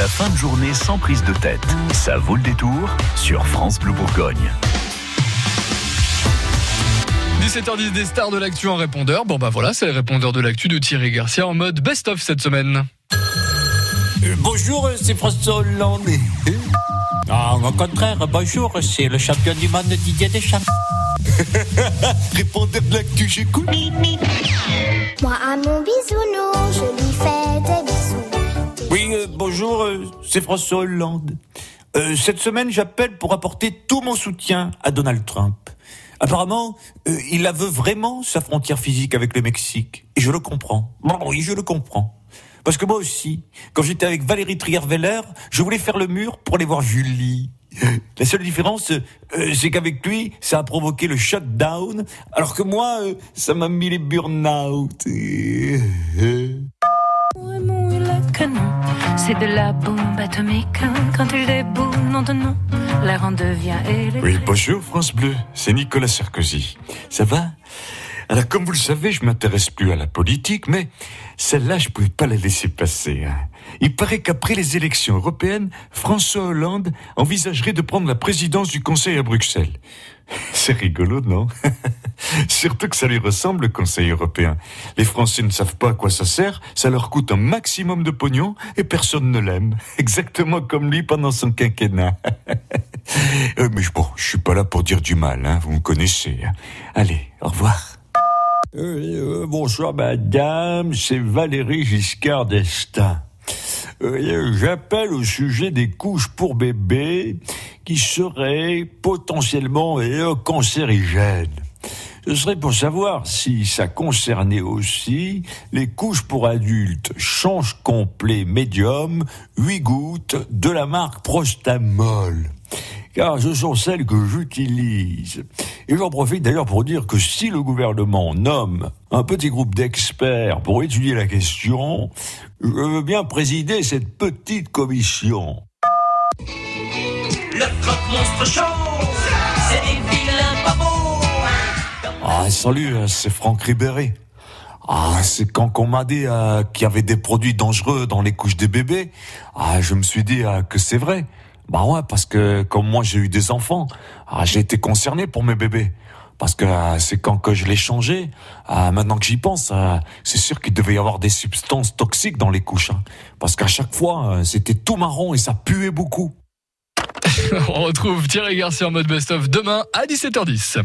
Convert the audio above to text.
La fin de journée sans prise de tête. Ça vaut le détour sur France Bleu Bourgogne. 17h10 des stars de l'actu en répondeur. Bon bah voilà, c'est le répondeur de l'actu de Thierry Garcia en mode best-of cette semaine. Euh, bonjour, c'est François Hollande. Ah, au contraire, bonjour, c'est le champion du monde Didier Deschamps. Répondeur de l'actu, j'écoute. Moi à mon bisounours, bonjour, euh, c'est François Hollande. Euh, cette semaine, j'appelle pour apporter tout mon soutien à Donald Trump. Apparemment, euh, il veut vraiment sa frontière physique avec le Mexique. Et je le comprends. Oui, je le comprends. Parce que moi aussi, quand j'étais avec Valérie Trierweiler, je voulais faire le mur pour aller voir Julie. La seule différence, c'est qu'avec lui, ça a provoqué le shutdown, alors que moi, ça m'a mis les burn-out. C'est de la bombe atomique. Quand il déboule, non de l'air en devient électrique. Oui, bonjour France Bleu, c'est Nicolas Sarkozy. Ça va? Alors comme vous le savez, je m'intéresse plus à la politique, mais celle-là, je pouvais pas la laisser passer. hein. Il paraît qu'après les élections européennes, François Hollande envisagerait de prendre la présidence du Conseil à Bruxelles. C'est rigolo, non? Surtout que ça lui ressemble, le Conseil européen. Les Français ne savent pas à quoi ça sert, ça leur coûte un maximum de pognon et personne ne l'aime. Exactement comme lui pendant son quinquennat. Euh, mais bon, je suis pas là pour dire du mal, hein, vous me connaissez. hein. Allez, au revoir. Euh, bonsoir madame, c'est Valérie Giscard d'Estaing. Euh, J'appelle au sujet des couches pour bébés qui seraient potentiellement cancérigènes. Ce serait pour savoir si ça concernait aussi les couches pour adultes change complet médium, 8 gouttes de la marque Prostamol car ce sont celles que j'utilise. Et j'en profite d'ailleurs pour dire que si le gouvernement nomme un petit groupe d'experts pour étudier la question, je veux bien présider cette petite commission. Le croque-monstre show, c'est des vilains pas beaux. Ah, salut, euh, c'est Franck Ribéry. Ah, c'est quand on m'a dit euh, qu'il y avait des produits dangereux dans les couches des bébés, ah, je me suis dit euh, que c'est vrai. Bah ouais, parce que comme moi j'ai eu des enfants, ah, j'ai été concerné pour mes bébés. Parce que euh, c'est quand que je l'ai changé, euh, maintenant que j'y pense, euh, c'est sûr qu'il devait y avoir des substances toxiques dans les couches. hein. Parce qu'à chaque fois, c'était tout marron et ça puait beaucoup. On retrouve Thierry Garcia en mode best-of demain à 17h10.